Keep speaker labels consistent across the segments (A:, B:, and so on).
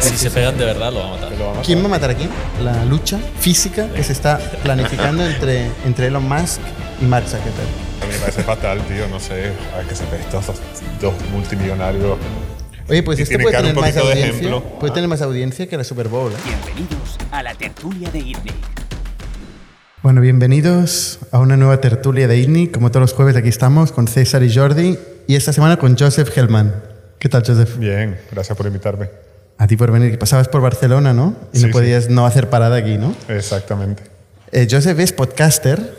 A: Si se pegan de verdad, lo va a matar.
B: Lo va a matar.
C: ¿Quién va a matar a quién? La lucha física que se está planificando entre, entre Elon Musk y Mark Zuckerberg.
B: A mí me parece fatal, tío, no sé, a ver que se ve estos dos multimillonarios.
C: Oye, pues
B: tiene
C: puede tener más audiencia. Puede tener más audiencia que la Super Bowl. ¿eh?
D: Bienvenidos a la tertulia de ITNIC.
C: Bueno, bienvenidos a una nueva tertulia de ITNI. Como todos los jueves aquí estamos con César y Jordi y esta semana con Joseph Hellman. ¿Qué tal, Joseph?
B: Bien, gracias por invitarme.
C: A ti por venir. Pasabas por Barcelona, ¿no? Y
B: Sí,
C: no
B: sí.
C: podías no hacer parada aquí, ¿no?
B: Exactamente.
C: Eh, Joseph es podcaster.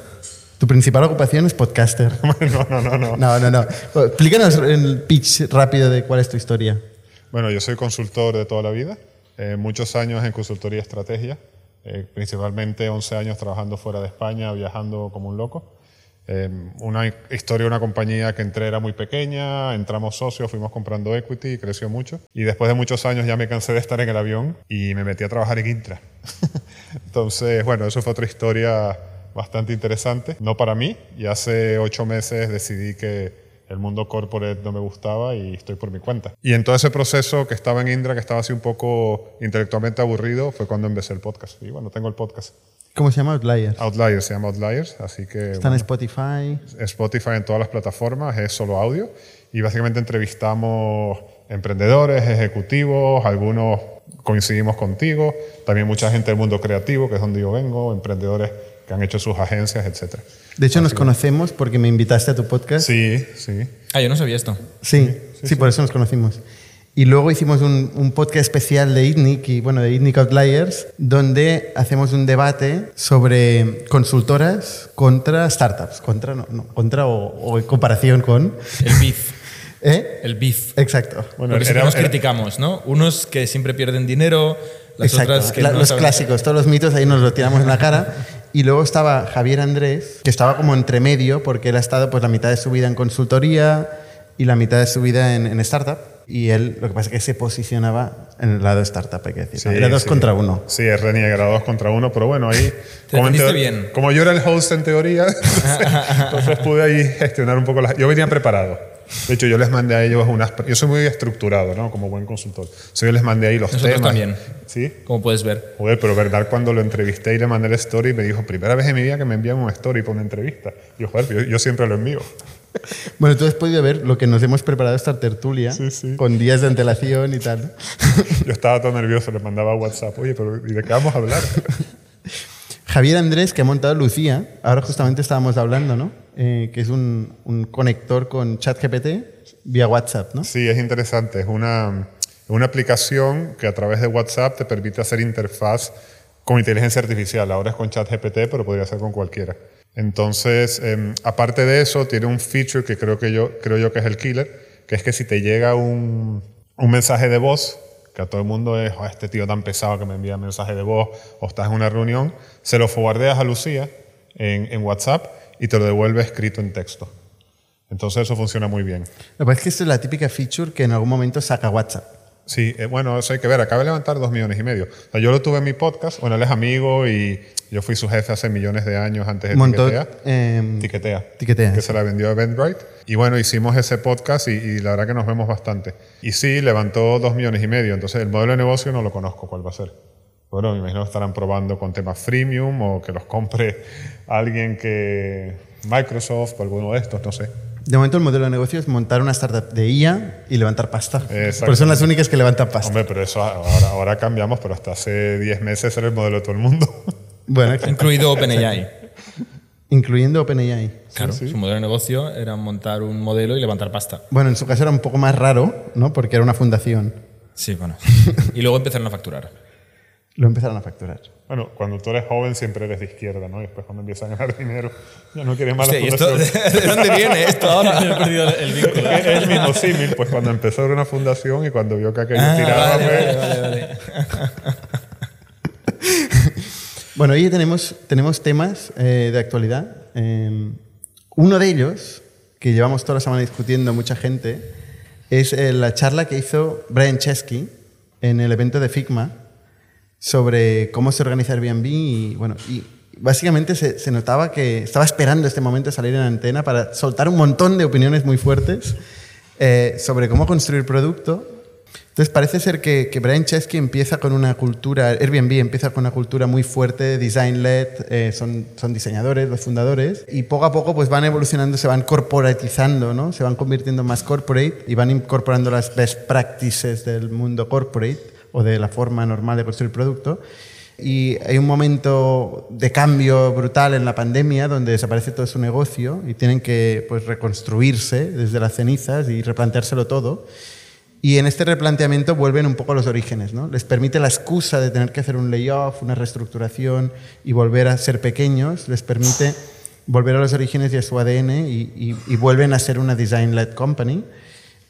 C: Tu principal ocupación es podcaster.
B: No, no, no, no.
C: No, no, no. Explícanos el pitch rápido de cuál es tu historia.
B: Bueno, yo soy consultor de toda la vida, eh, muchos años en consultoría estrategia, eh, principalmente 11 años trabajando fuera de España, viajando como un loco. Eh, una historia de una compañía que entré era muy pequeña, entramos socios, fuimos comprando equity y creció mucho. Y después de muchos años ya me cansé de estar en el avión y me metí a trabajar en Intra. Entonces, bueno, eso fue otra historia bastante interesante, no para mí. Y hace ocho meses decidí que el mundo corporate no me gustaba y estoy por mi cuenta. Y en todo ese proceso que estaba en Indra, que estaba así un poco intelectualmente aburrido, fue cuando empecé el podcast. Y bueno, tengo el podcast.
C: ¿Cómo se llama? Outlier.
B: Outliers, se llama Outliers, así que...
C: Está en Spotify.
B: Spotify en todas las plataformas, es solo audio. Y básicamente entrevistamos emprendedores, ejecutivos, algunos coincidimos contigo, también mucha gente del mundo creativo, que es donde yo vengo, emprendedores que han hecho sus agencias, etc.
C: De hecho, nos conocemos porque me invitaste a tu podcast.
B: Sí, sí.
A: Ah, yo no sabía esto.
C: Sí, sí, por eso nos conocimos. Y luego hicimos un, un podcast especial de ITNIC y bueno, de ITNIC Outliers, donde hacemos un debate sobre consultoras contra startups, contra, no, no, contra o, o en comparación con.
A: El beef.
C: ¿Eh?
A: El beef.
C: Exacto.
B: Bueno,
A: Porque siempre nos criticamos, ¿no? Unos que siempre pierden dinero, las
C: Exacto.
A: otras que
C: La-
A: no
C: los
A: saben-
C: clásicos, todos los mitos ahí nos los tiramos en la cara. Y luego estaba Javier Andrés, que estaba como entre medio, porque él ha estado pues la mitad de su vida en consultoría y la mitad de su vida en, en startup. Y él, lo que pasa es que se posicionaba en el lado startup, hay que decir.
B: Sí,
C: Era dos
B: sí.
C: contra uno.
B: Sí, es reniega, era dos contra uno, pero bueno, ahí...
A: Te
B: como,
A: bien.
B: como yo era el host en teoría, entonces pude ahí gestionar un poco las... Yo venía preparado. De hecho, yo les mandé a ellos unas... Yo soy muy estructurado, ¿no? Como buen consultor. So, yo les mandé ahí los
A: Nosotros
B: temas.
A: también.
B: ¿Sí?
A: Como puedes ver.
B: Joder, pero verdad, cuando lo entrevisté y le mandé el story, me dijo, primera vez en mi vida que me envían un story para una entrevista. Y yo, joder, yo, yo siempre lo envío.
C: Bueno, tú has podido ver lo que nos hemos preparado esta tertulia
B: Sí, sí.
C: con días de antelación y tal.
B: Yo estaba todo nervioso, le mandaba WhatsApp, oye, pero ¿y de qué vamos a hablar?
C: Javier Andrés, que ha montado Lucía, ahora justamente estábamos hablando, ¿no? Eh, que es un, un conector con ChatGPT vía WhatsApp, ¿no?
B: Sí, es interesante. Es una, una aplicación que a través de WhatsApp te permite hacer interfaz con inteligencia artificial. Ahora es con ChatGPT, pero podría ser con cualquiera. Entonces, em, aparte de eso, tiene un feature que creo, que yo, creo que es el killer, que es que si te llega un, mensaje de voz, que a todo el mundo es, "Oh, este tío tan pesado que me envía mensaje de voz, o estás en una reunión, se lo forwardeas a Lucía en, WhatsApp y te lo devuelve escrito en texto. Entonces eso funciona muy bien.
C: Lo que pasa es la típica feature que en algún momento saca WhatsApp.
B: Sí, eh, bueno, eso hay que ver. Acaba de levantar dos millones y medio. O sea, yo lo tuve en mi podcast. Bueno, él es amigo y yo fui su jefe hace millones de años antes de
C: Montó,
B: Tiquetea.
C: eh,
B: Tiquetea.
C: Tiquetea.
B: Que se la vendió a Eventbrite. Y bueno, hicimos ese podcast y, y la verdad que nos vemos bastante. Y sí, levantó dos millones y medio. Entonces, el modelo de negocio no lo conozco cuál va a ser. Bueno, me imagino que estarán probando con temas freemium o que los compre alguien que... Microsoft o alguno de estos, no sé.
C: De momento el modelo de negocio es montar una startup de IA y levantar pasta.
B: Exacto.
C: Porque son las únicas que levantan pasta.
B: Hombre, pero eso ahora, ahora cambiamos, pero hasta hace 10 meses era el modelo de todo el mundo.
C: Bueno,
A: Incluido OpenAI.
C: incluyendo OpenAI.
A: Claro, su modelo de negocio era montar un modelo y levantar pasta.
C: Bueno, en su caso era un poco más raro, ¿no? Porque era una fundación.
A: Sí, bueno. Y luego empezaron a facturar.
C: Lo empezaron a facturar.
B: Bueno, cuando tú eres joven siempre eres de izquierda, ¿no? Y después cuando empiezas a ganar dinero, ya no quieres más la
A: Hostia, ¿y esto,
B: fundación.
A: ¿De dónde viene esto ahora?
E: He perdido el vínculo.
B: Es el mismo símil, pues cuando empezó era una fundación y cuando vio que aquello
A: Ah,
B: tiraba,
A: vale,
B: pues,
A: vale, vale, vale.
C: Bueno, hoy tenemos, tenemos temas eh, de actualidad. Eh, uno de ellos, que llevamos toda la semana discutiendo mucha gente, es eh, la charla que hizo Brian Chesky en el evento de Figma sobre cómo se organiza Airbnb y, bueno, y básicamente se, se notaba que estaba esperando este momento de salir en antena para soltar un montón de opiniones muy fuertes eh, sobre cómo construir producto Entonces parece ser que, que Brian Chesky empieza con una cultura, Airbnb empieza con una cultura muy fuerte, design-led, eh, son, son diseñadores, los fundadores, y poco a poco pues van evolucionando, se van corporatizando, ¿no? se van convirtiendo más corporate y van incorporando las best practices del mundo corporate o de la forma normal de construir producto. Y hay un momento de cambio brutal en la pandemia donde desaparece todo su negocio y tienen que pues, reconstruirse desde las cenizas y replanteárselo todo. Y en este replanteamiento vuelven un poco a los orígenes. ¿no? Les permite la excusa de tener que hacer un layoff, una reestructuración y volver a ser pequeños, les permite volver a los orígenes y a su ADN y, y- y vuelven a ser una design-led company.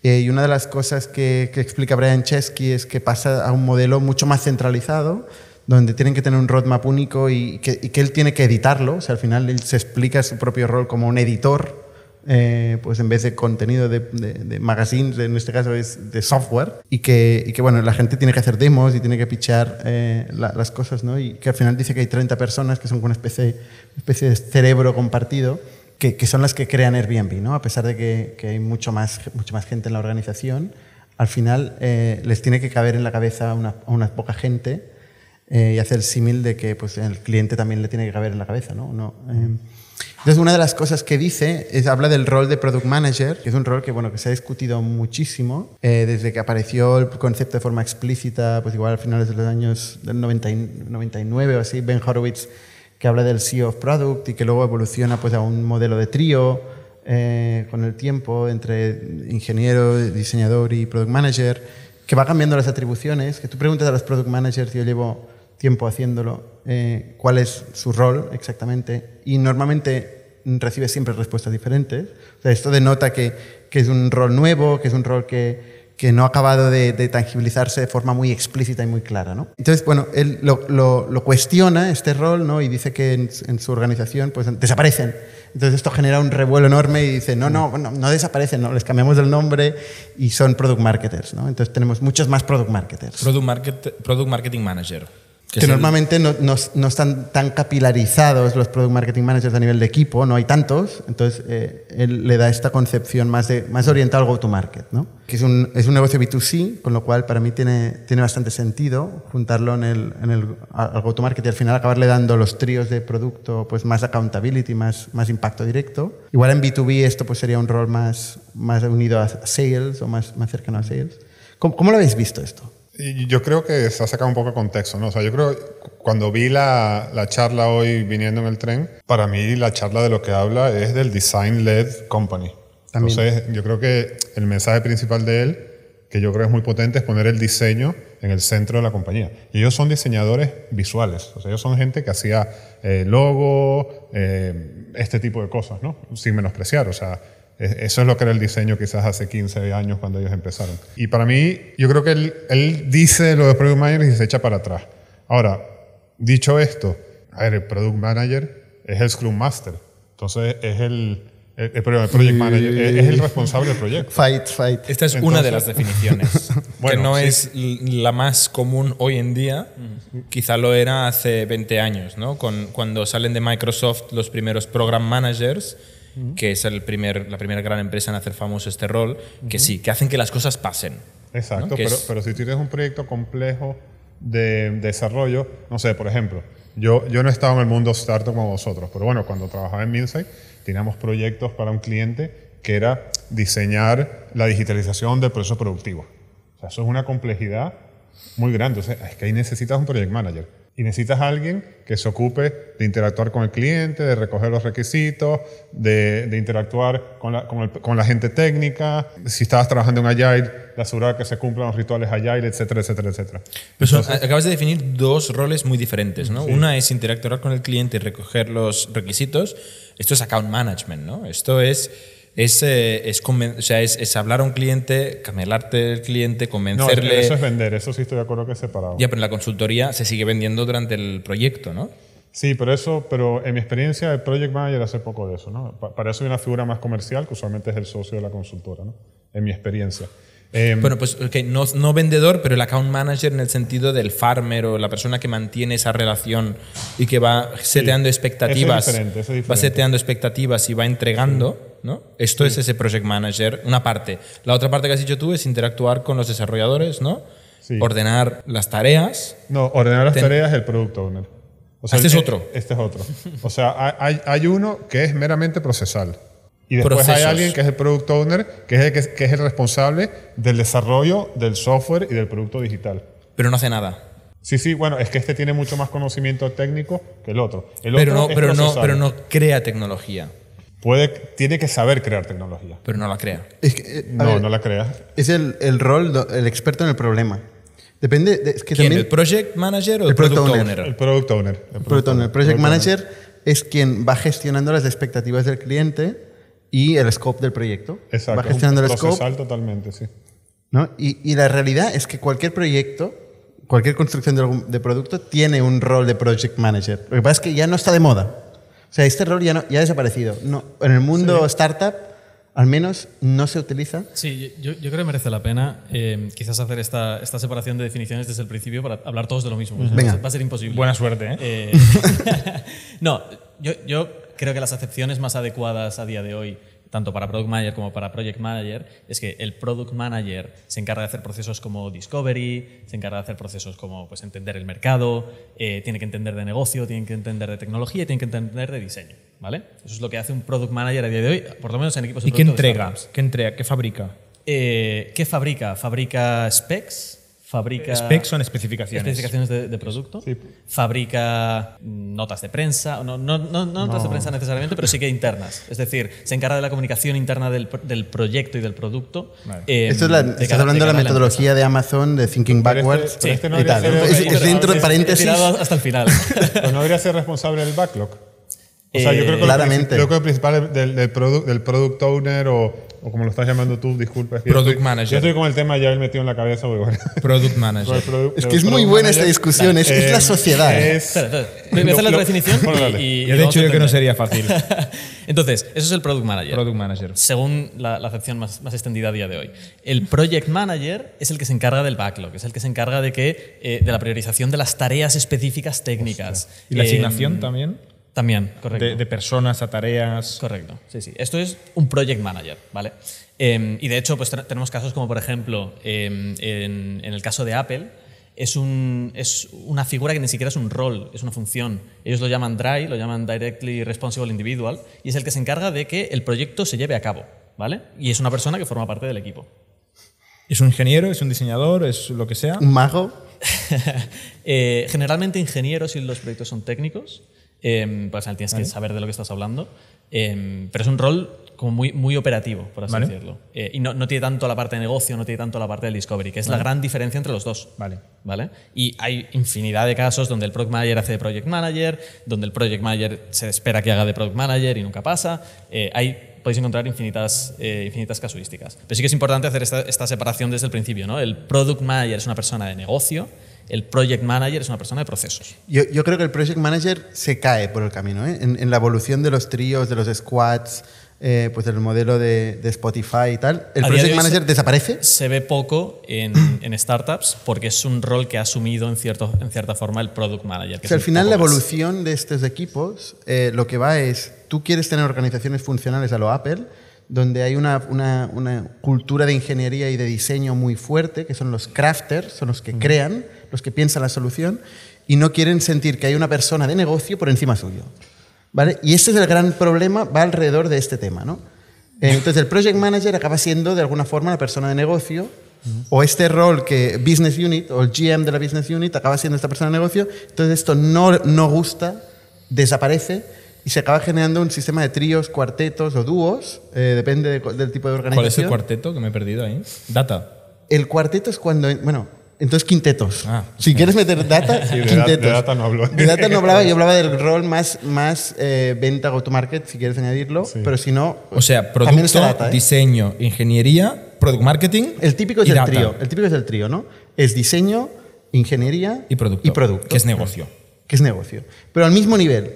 C: Eh, y una de las cosas que, explica Brian Chesky es que pasa a un modelo mucho más centralizado, donde tienen que tener un roadmap único y que, él tiene que editarlo. O sea, al final él se explica su propio rol como un editor, eh, pues en vez de contenido de, de, de magazines, en este caso es de software, y que, bueno, la gente tiene que hacer demos y tiene que pichar eh, la- las cosas, ¿no? Y que al final dice que hay 30 personas que son una una especie de cerebro compartido que, que son las que crean Airbnb, ¿no? A pesar de que, que hay mucho más, mucho más gente en la organización, al final eh, les tiene que caber en la cabeza a una, una poca gente eh, y hacer el símil de que pues, el cliente también le tiene que caber en la cabeza, ¿no? No, eh, entonces, una de las cosas que dice es habla del rol de product manager, que es un rol que, bueno, que se ha discutido muchísimo eh, desde que apareció el concepto de forma explícita, pues igual a finales de los años del 90 y- 99 o así, Ben Horowitz, que habla del CEO of Product y que luego evoluciona pues, a un modelo de trío eh, con el tiempo entre ingeniero, diseñador y product manager, que va cambiando las atribuciones, que tú preguntas a los product managers, yo llevo tiempo haciéndolo, eh, cuál es su rol exactamente, y normalmente recibe siempre respuestas diferentes. O sea, esto denota que, que es un rol nuevo, que es un rol que, que no ha acabado de, de tangibilizarse de forma muy explícita y muy clara. ¿no? Entonces, bueno, él lo, lo- lo cuestiona, este rol, ¿no? y dice que en, en su organización pues, desaparecen. Entonces esto genera un revuelo enorme y dice, no, no, no, no desaparecen, no, les cambiamos el nombre y son product marketers. ¿no? Entonces tenemos muchos más product marketers.
A: Product, market, product Marketing Manager.
C: Que,
A: el-
C: normalmente no, no- no están tan capilarizados los product marketing managers a nivel de equipo, no hay tantos, entonces eh, él le da esta concepción más, de, más orientada al go-to-market, ¿no? que es un, es un negocio B2C, con lo cual para mí tiene, tiene bastante sentido juntarlo en el, en el, al go-to-market y al final acabarle dando los tríos de producto pues más accountability, más, más impacto directo. Igual en B2B esto pues sería un rol más, más unido a sales o más, más cercano a sales. ¿Cómo, cómo lo habéis visto esto?
B: Y yo creo que se ha sacado un poco de contexto, ¿no? O sea, yo creo cuando vi la, la charla hoy viniendo en el tren, para mí la charla de lo que habla es del design-led company.
C: También.
B: Entonces, yo creo que el mensaje principal de él, que yo creo es muy potente, es poner el diseño en el centro de la compañía. Y ellos son diseñadores visuales, o sea, ellos son gente que hacía eh, logo, eh, este tipo de cosas, ¿no? Sin menospreciar, o sea, eso es lo que era el diseño quizás hace 15 años cuando ellos empezaron. Y para mí, yo creo que él, él dice lo de Product Manager y se echa para atrás. Ahora, dicho esto, a ver, el Product Manager es el Scrum Master. Entonces, es el, el, el- Project Manager, es, es el responsable del proyecto.
C: Fight, fight.
A: Esta es una de las definiciones,
B: Bueno,
A: que no
B: sí.
A: es la más común hoy en día, quizá lo era hace 20 años, ¿no? Con, cuando salen de Microsoft los primeros Program Managers, que es el primer, la primera gran empresa en hacer famoso este rol, que sí, que hacen que las cosas pasen.
B: Exacto, pero,
A: es-
B: pero si tienes un proyecto complejo de desarrollo, no sé, por ejemplo, yo, yo no he estado en el mundo startup como vosotros, pero bueno, cuando trabajaba en Minsight teníamos proyectos para un cliente que era diseñar la digitalización del proceso productivo. O sea, eso es una complejidad muy grande. O sea, es que ahí necesitas un project manager. Y necesitas a alguien que se ocupe de interactuar con el cliente, de recoger los requisitos, de, de interactuar con la, con, el- con la gente técnica. Si estabas trabajando en Agile, de asegurar que se cumplan los rituales Agile, etcétera, etcétera, etcétera.
A: Son- acabas de definir dos roles muy diferentes, ¿no? Una es interactuar con el cliente y recoger los requisitos. Esto es account management, ¿no? Esto es, es, eh, es, o sea, es, es hablar a un cliente, camelarte el cliente,
B: No,
A: convencerle.
B: eso es vender, eso sí estoy de acuerdo que es separado.
A: Ya, pero en la consultoría se sigue vendiendo durante el proyecto, ¿no?
B: Sí, pero eso, pero en mi experiencia, el project manager hace poco de eso, ¿no? Pa- Para eso hay una figura más comercial, que usualmente es el socio de la consultora, ¿no? En mi experiencia. Eh,
A: Bueno, pues ok, no, no vendedor, pero el account manager en el sentido del farmer o la persona que mantiene esa relación y que va seteando expectativas.
B: diferente, eso es
A: Va
B: diferente.
A: seteando expectativas y va entregando. ¿No? Esto es ese project manager, una parte. La otra parte que has dicho tú es interactuar con los desarrolladores, ¿no?
B: Sí.
A: Ordenar las tareas.
B: No, ordenar las
A: Ten-
B: tareas el product owner. O
A: Este es otro.
B: Este es otro. O sea, hay- hay, hay uno que es meramente procesal. Y después hay
A: Procesos.
B: alguien que es el product owner, que es el, que, que es el responsable del desarrollo del software y del producto digital.
A: Pero no hace nada.
B: Sí, sí, bueno, es que este tiene mucho más conocimiento técnico que el otro. El
A: Pero
B: otro
A: no, pero, no, pero no crea tecnología.
B: Puede, tiene que saber crear tecnología.
A: Pero no la crea.
C: Es, que, eh,
B: No,
C: ver,
B: no la crea.
C: es el, el rol, do- el experto en el problema. Depende, de- es que
A: ¿Quién?
C: también...
A: ¿El project manager o el,
C: El product
A: product
C: owner.
A: owner?
B: El product owner. El
C: Product owner. El project
B: Product owner.
C: manager es quien va gestionando las expectativas del cliente y el scope del proyecto.
B: Exacto.
C: Va
B: es un
C: gestionando el scope.
B: procesal totalmente, sí.
C: ¿no? Y, y la realidad es que cualquier proyecto, cualquier construcción de, algún- de producto tiene un rol de project manager. Lo que pasa es que ya no está de moda. O sea, este rol ya, no, ya ha desaparecido. No, en el mundo startup, al menos, no se utiliza.
E: Sí, yo, yo creo que merece la pena eh, quizás hacer esta, esta separación de definiciones desde el principio para hablar todos de lo mismo.
C: Venga.
E: Va a ser imposible.
A: Buena suerte, ¿eh?
E: Eh, no, yo, yo creo que las acepciones más adecuadas a día de hoy, tanto para Product Manager como para Project Manager, es que el Product Manager se encarga de hacer procesos como Discovery, se encarga de hacer procesos como pues, entender el mercado, eh, tiene que entender de negocio, tiene que entender de tecnología y tiene que entender de diseño. ¿vale? Eso es lo que hace un Product Manager a día de hoy, por lo menos en equipos de
A: ¿Y qué entrega? ¿Qué entrega? ¿Qué fabrica?
E: Eh, ¿Qué fabrica? Fabrica specs, fabrica...
A: Specs son especificaciones.
E: Especificaciones de, de producto. Fabrica notas de prensa, no, no, no- no notas de prensa necesariamente, pero sí que internas. Es decir, se encarga de la comunicación interna del, del proyecto y del producto. eh,
C: Esto es la,
E: de
C: estás
E: cada-
C: hablando de la metodología de Amazon de Thinking
B: Pero este-
C: Backwards
B: pero este
C: y tal. Es, dentro de paréntesis.
E: hasta el final.
B: Pero no debería ser responsable del backlog. O sea, yo creo que,
C: Eh, claramente.
B: Lo, princip- yo creo que lo principal del, del, product, del product owner o, o como lo estás llamando tú, disculpa. es que yo
A: Product
B: estoy-
A: manager.
B: Yo estoy con el tema ya él metido en la cabeza. porque, bueno,
A: Product manager.
C: Es que es muy buena esta discusión, es, es la
B: eh,
C: sociedad.
B: es-
E: Espera, espera. Voy a hacer la
B: Lo-
E: definición
B: bueno,
E: y,
A: yo que no sería fácil.
E: Entonces, eso es el Product Manager.
A: Product manager.
E: Según la, la acepción más, más extendida a día de hoy. El Project Manager es el que se encarga del backlog, es el que se encarga de, que, eh, de la priorización de las tareas específicas técnicas.
A: ¿Y la
E: Eh,
A: asignación también?
E: También, correcto.
A: De, de personas a tareas.
E: Correcto, sí, sí. Esto es un project manager, ¿vale? Eh, y de hecho, pues ten- tenemos casos como, por ejemplo, eh, en, en el caso de Apple, es, un, es una figura que ni siquiera es un rol, es una función. Ellos lo llaman DRI, lo llaman Directly Responsible Individual, y es el que se encarga de que el proyecto se lleve a cabo, ¿vale? Y es una persona que forma parte del equipo.
A: ¿Es un ingeniero? ¿Es un diseñador? ¿Es lo que sea?
C: Un mago.
E: Eh, generalmente ingenieros y los proyectos son técnicos, eh, pues al tienes que saber de lo que estás hablando, eh, pero es un rol como muy, muy operativo, por así
A: Vale.
E: decirlo. Eh, y no, no tiene tanto la parte de negocio, no tiene tanto la parte del discovery, que es la gran diferencia entre los dos.
A: Vale.
E: ¿Vale? Y hay infinidad de casos donde el product manager hace de project manager, donde el project manager se espera que haga de product manager y nunca pasa. Eh, hay, podéis encontrar infinitas, eh, infinitas casuísticas. Pero sí que es importante hacer esta, esta separación desde el principio. ¿no? El product manager es una persona de negocio, el project manager es una persona de procesos.
C: Yo, yo creo que el project manager se cae por el camino, ¿eh? en, en la evolución de los tríos, de los squads, eh, pues del modelo de, de Spotify y tal. El
E: A
C: project manager
E: se-
C: desaparece.
E: Se ve poco en, en startups porque es un rol que ha asumido en, cierto, en cierta forma el product manager. que
C: O sea,
E: es
C: al final la
E: más.
C: evolución de estos equipos eh, lo que va es, tú quieres tener organizaciones funcionales a lo Apple, donde hay una, una- una cultura de ingeniería y de diseño muy fuerte, que son los crafters, son los que crean, los que piensan la solución, y no quieren sentir que hay una persona de negocio por encima suyo. ¿Vale? Y este es el gran problema, va alrededor de este tema. ¿no? Entonces el project manager acaba siendo de alguna forma la persona de negocio, o este rol que business unit, o el GM de la business unit, acaba siendo esta persona de negocio. Entonces esto no, no gusta, desaparece y se acaba generando un sistema de tríos, cuartetos o dúos, eh, depende de- del tipo de organización.
A: ¿Cuál es el cuarteto que me he perdido ahí? Data.
C: El cuarteto es cuando, bueno, entonces quintetos.
A: Ah.
C: si quieres meter data,
B: de
C: quintetos.
B: de data no hablo.
C: De data no hablaba, yo hablaba del rol más, más eh, venta go-to-market, si quieres añadirlo, pero si no...
A: O sea, producto,
C: data, ¿eh?
A: diseño, ingeniería, product marketing.
C: El típico es
A: y
C: el
A: data.
C: trío. El típico es el trío, ¿no? Es diseño, ingeniería
A: Y producto.
C: Y producto.
A: Que es negocio.
C: Que es negocio. Pero al mismo nivel.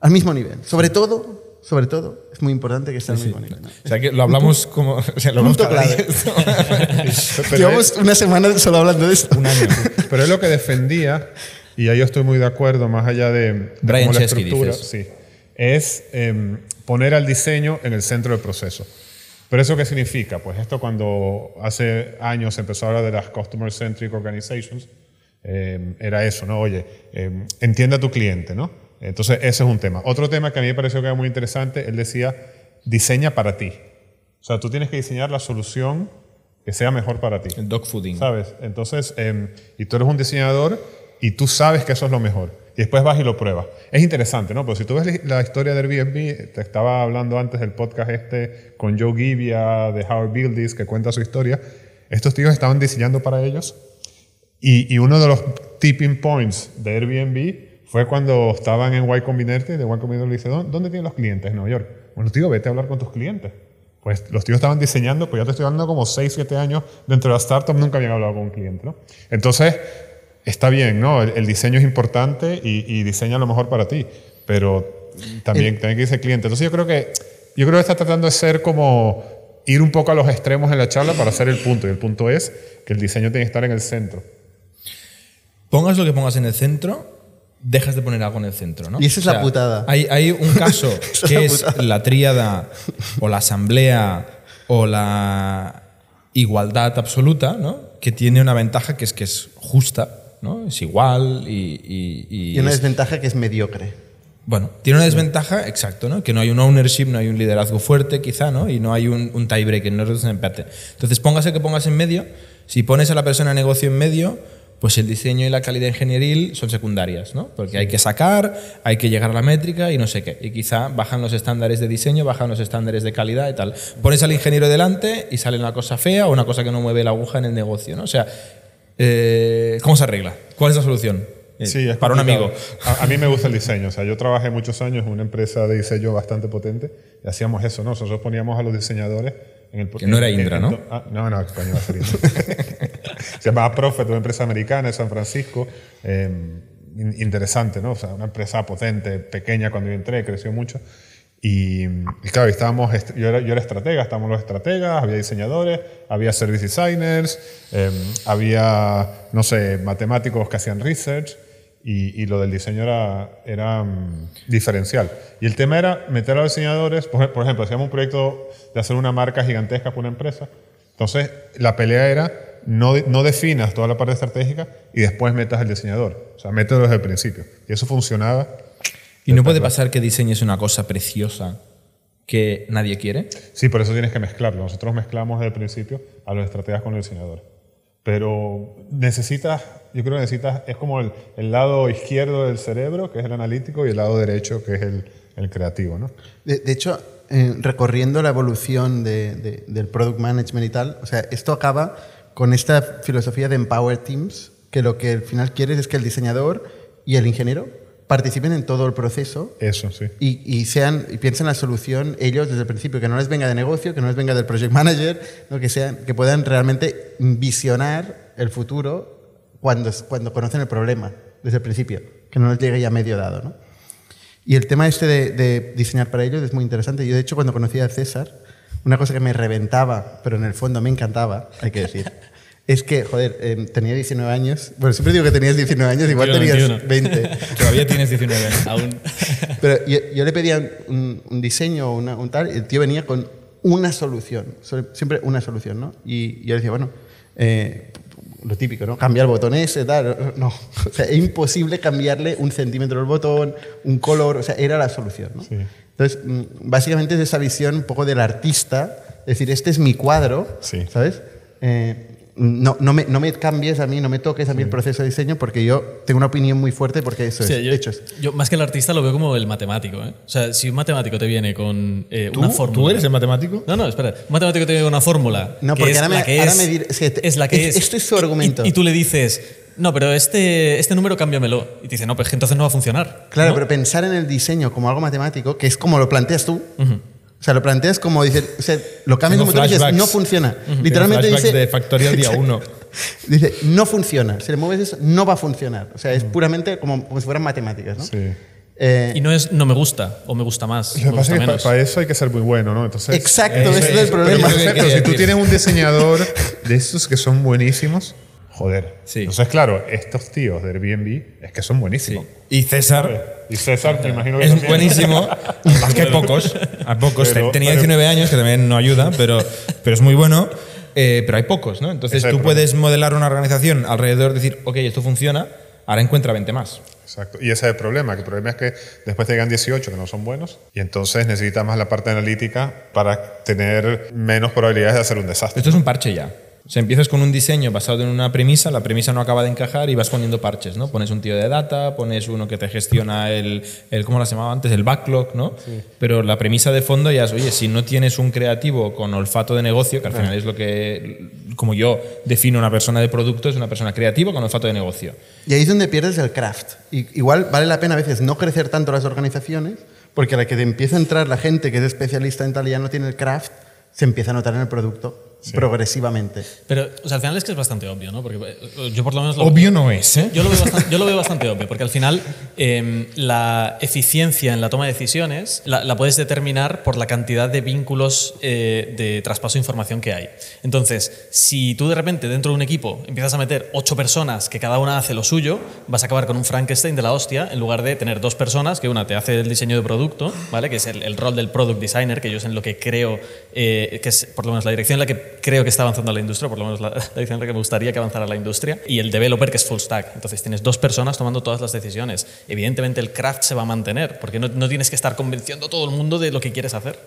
C: Al mismo nivel. Sobre todo, sobre todo, es muy importante que esté al mismo nivel. ¿no?
A: O sea, que lo hablamos como. O sea, lo hablamos
C: Punto
A: cada
C: clave. Llevamos una semana solo hablando de esto.
A: Un año.
B: Pero es lo que defendía, y ahí yo estoy muy de acuerdo, más allá de, de
A: Brian
B: cómo la
A: Chesky,
B: estructura,
A: dices.
B: sí, es, em, poner al diseño en el centro del proceso. ¿Pero eso qué significa? Pues esto cuando hace años se empezó a hablar de las Customer Centric Organizations, eh, era eso, ¿no? Oye, eh, entiende a tu cliente, ¿no? Entonces, ese es un tema. Otro tema que a mí me pareció que era muy interesante, él decía, diseña para ti. O sea, tú tienes que diseñar la solución que sea mejor para ti.
A: El dogfooding.
B: ¿Sabes? Entonces, em, y tú eres un diseñador y tú sabes que eso es lo mejor. Y después vas y lo pruebas. Es interesante, ¿no? Porque si tú ves la historia de Airbnb, te estaba hablando antes del podcast este con Joe Gibbia de Howard Buildis, que cuenta su historia. Estos tíos estaban diseñando para ellos y, y uno de los tipping points de Airbnb fue cuando estaban en Y Combinator y de Y Combinator le dice, "¿Dó- ¿dónde tienen los clientes? En Nueva York. Bueno, tío, vete a hablar con tus clientes. Pues los tíos estaban diseñando, pues ya te estoy hablando como 6, 7 años dentro de la startup, nunca habían hablado con un cliente, ¿no? Entonces, está bien, ¿no? El, el diseño es importante y, y diseña lo mejor para ti, pero también tiene que irse el cliente. Entonces yo creo que, yo creo que está tratando de ser como ir un poco a los extremos en la charla para hacer el punto, y el punto es que el diseño tiene que estar en el centro.
A: Pongas lo que pongas en el centro, dejas de poner algo en el centro, ¿no?
C: Y esa es la putada.
A: Hay, hay un caso
C: es
A: que es la tríada o la asamblea o la igualdad absoluta, ¿no? Que tiene una ventaja que es que es justa, ¿no? Es igual y... y- y
C: Y una
A: es-
C: desventaja que es mediocre.
A: bueno, tiene una desventaja, exacto, ¿no? Que no hay un ownership, no hay un liderazgo fuerte, quizá, ¿no? Y no hay un, un tiebreaker, no es un empate. Entonces, póngase que pongas en medio. Si pones a la persona de negocio en medio, pues el diseño y la calidad ingenieril son secundarias, ¿no? Porque hay que sacar, hay que llegar a la métrica y no sé qué. Y quizá bajan los estándares de diseño, bajan los estándares de calidad y tal. Pones al ingeniero delante y sale una cosa fea o una cosa que no mueve la aguja en el negocio, ¿no? O sea, eh, ¿cómo se arregla? ¿Cuál es la solución? Eh,
B: Sí, es
A: para un amigo.
B: A, a mí me gusta el diseño. O sea, yo trabajé muchos años en una empresa de diseño bastante potente y hacíamos eso, ¿no? Nosotros poníamos a los diseñadores en el...
A: Que no era
B: en-
A: Indra,
B: en-
A: ¿no?
B: ah, no, no, coño, iba a ser Indra. Se llamaba Profit, una empresa americana de San Francisco. eh, in- interesante, ¿no? O sea, una empresa potente, pequeña cuando yo entré, creció mucho. Y, y claro, estábamos, est- yo, era, yo era estratega, estábamos los estrategas, había diseñadores, había service designers, eh, había, no sé, matemáticos que hacían research y, y lo del diseño era, era mm, diferencial. Y el tema era meter a los diseñadores, por, por ejemplo, hacíamos un proyecto de hacer una marca gigantesca para una empresa, entonces la pelea era no, no definas toda la parte estratégica y después metas al diseñador, o sea, mételo desde el principio. Y eso funcionaba.
A: ¿Y no puede pasar que diseñes una cosa preciosa que nadie quiere?
B: Sí, por eso tienes que mezclarlo. Nosotros mezclamos desde el principio a los estrategas con el diseñador. Pero necesitas, yo creo que necesitas, es como el, el lado izquierdo del cerebro, que es el analítico, y el lado derecho, que es el, el creativo, ¿no?
C: De, de hecho, eh, recorriendo la evolución de- de- del product management y tal, o sea, esto acaba con esta filosofía de empower teams, que lo que al final quieres es que el diseñador y el ingeniero participen en todo el proceso
B: Eso, sí.
C: y, y sean y piensen la solución ellos desde el principio, que no les venga de negocio, que no les venga del project manager, ¿no? que, sean, que puedan realmente visionar el futuro cuando, cuando conocen el problema desde el principio, que no les llegue ya medio dado. ¿no? Y el tema este de, de diseñar para ellos es muy interesante. Yo, de hecho, cuando conocí a César, una cosa que me reventaba, pero en el fondo me encantaba, hay que decir, es que, joder, eh, tenía 19 años. Bueno, siempre digo que tenías 19 años, igual tenías
E: 21.
C: 20.
A: Todavía tienes 19 años.
E: Aún.
C: Pero yo, yo le pedía un, un diseño o una- un tal, y el tío venía con una solución, so- siempre una solución, ¿no? Y yo le decía, bueno, eh, lo típico, ¿no? Cambiar botón ese, tal, no. O sea, es imposible cambiarle un centímetro el botón, un color, o sea, era la solución, ¿no?
B: Sí.
C: Entonces, mm, básicamente es esa visión un poco del artista, es decir, este es mi cuadro,
B: Sí.
C: ¿sabes? Eh, no, no, me, no me cambies a mí, no me toques a mí el proceso de diseño porque yo tengo una opinión muy fuerte porque eso
E: sea,
C: es,
E: yo,
C: de hecho es.
E: yo más que el artista lo veo como el matemático. ¿eh? O sea, si un matemático te viene con eh, una fórmula.
A: ¿Tú eres el matemático?
E: No, no, espera. Un matemático te viene con una fórmula.
C: No,
E: que
C: porque
E: es
C: ahora me-
E: la que
C: ahora
E: es,
C: me dir- es que te-
E: es la que
C: es-
E: es.
C: esto es su argumento.
E: Y, tú le dices, no, pero este, este número cámbiamelo. Y te dice, no, pues entonces no va a funcionar.
C: Claro,
E: ¿no?
C: pero pensar en el diseño como algo matemático, que es como lo planteas tú. O sea, lo planteas como dices, o sea, lo cambias montón y dices, no funciona.
A: Tengo
C: Literalmente
A: flashbacks
C: dice.
A: de Factorial día uno.
C: Dice, no funciona. Si le mueves eso, no va a funcionar. O sea, es puramente como, como si fueran matemáticas, ¿no?
B: Sí.
C: Eh,
E: Y no es no me gusta o me gusta más.
B: Lo
E: me
B: que pasa
E: gusta
B: es que
E: menos.
B: para eso hay que ser muy bueno, ¿no? Entonces,
C: Exacto,
B: eh,
C: ese es el
B: pero
C: problema.
A: Quería
B: si tú tienes un diseñador de esos que son buenísimos, Joder.
A: Sí.
B: Entonces, claro, estos tíos de Airbnb es que son buenísimos.
A: Y César
B: Y César, me imagino que
A: es
B: también.
A: buenísimo. Es que pocos. Hay pocos.
B: Pero-
A: Tenía
B: pero-
A: 19 años, que también no ayuda, pero, pero es muy bueno. Eh, pero hay pocos, ¿no? Entonces tú puedes modelar una organización alrededor de decir, ok, esto funciona, ahora encuentra 20 más.
B: Exacto. Y ese es el problema, que el problema es que después te llegan 18 que no son buenos y entonces necesitas más la parte analítica para tener menos probabilidades de hacer un desastre.
A: Esto es un parche ya. O sea, empiezas con un diseño basado en una premisa, la premisa no acaba de encajar y vas poniendo parches, ¿no? Pones un tío de data, pones uno que te gestiona el, el ¿cómo lo llamaba antes? El backlog, ¿no? Pero la premisa de fondo ya es, oye, si no tienes un creativo con olfato de negocio, que al final es lo que, como yo defino una persona de producto, es una persona creativa con olfato de negocio.
C: Y ahí es donde pierdes el craft. Y, igual vale la pena a veces no crecer tanto las organizaciones, porque a la que te empieza a entrar la gente que es especialista en tal y ya no tiene el craft, se empieza a notar en el producto progresivamente.
E: Pero o sea, al final es que es bastante obvio, ¿no? Porque eh, yo por lo menos lo,
A: Obvio no es, ¿eh?
E: Yo lo, veo bastante, yo lo veo bastante obvio, porque al final em, la eficiencia en la toma de decisiones la, la puedes determinar por la cantidad de vínculos eh, de traspaso de información que hay. Entonces, si tú de repente dentro de un equipo empiezas a meter ocho personas que cada una hace lo suyo, vas a acabar con un Frankenstein de la hostia en lugar de tener dos personas, que una te hace el diseño de producto, ¿vale? que es el, el rol del product designer, que yo es en lo que creo, eh, que es por lo menos la dirección en la que creo que está avanzando la industria, por lo menos la, la dirección en la que me gustaría que avanzara la industria, y el developer que es full stack. Entonces tienes dos personas tomando todas las decisiones. Evidentemente el craft se va a mantener, porque no, no tienes que estar convenciendo a todo el mundo de lo que quieres hacer.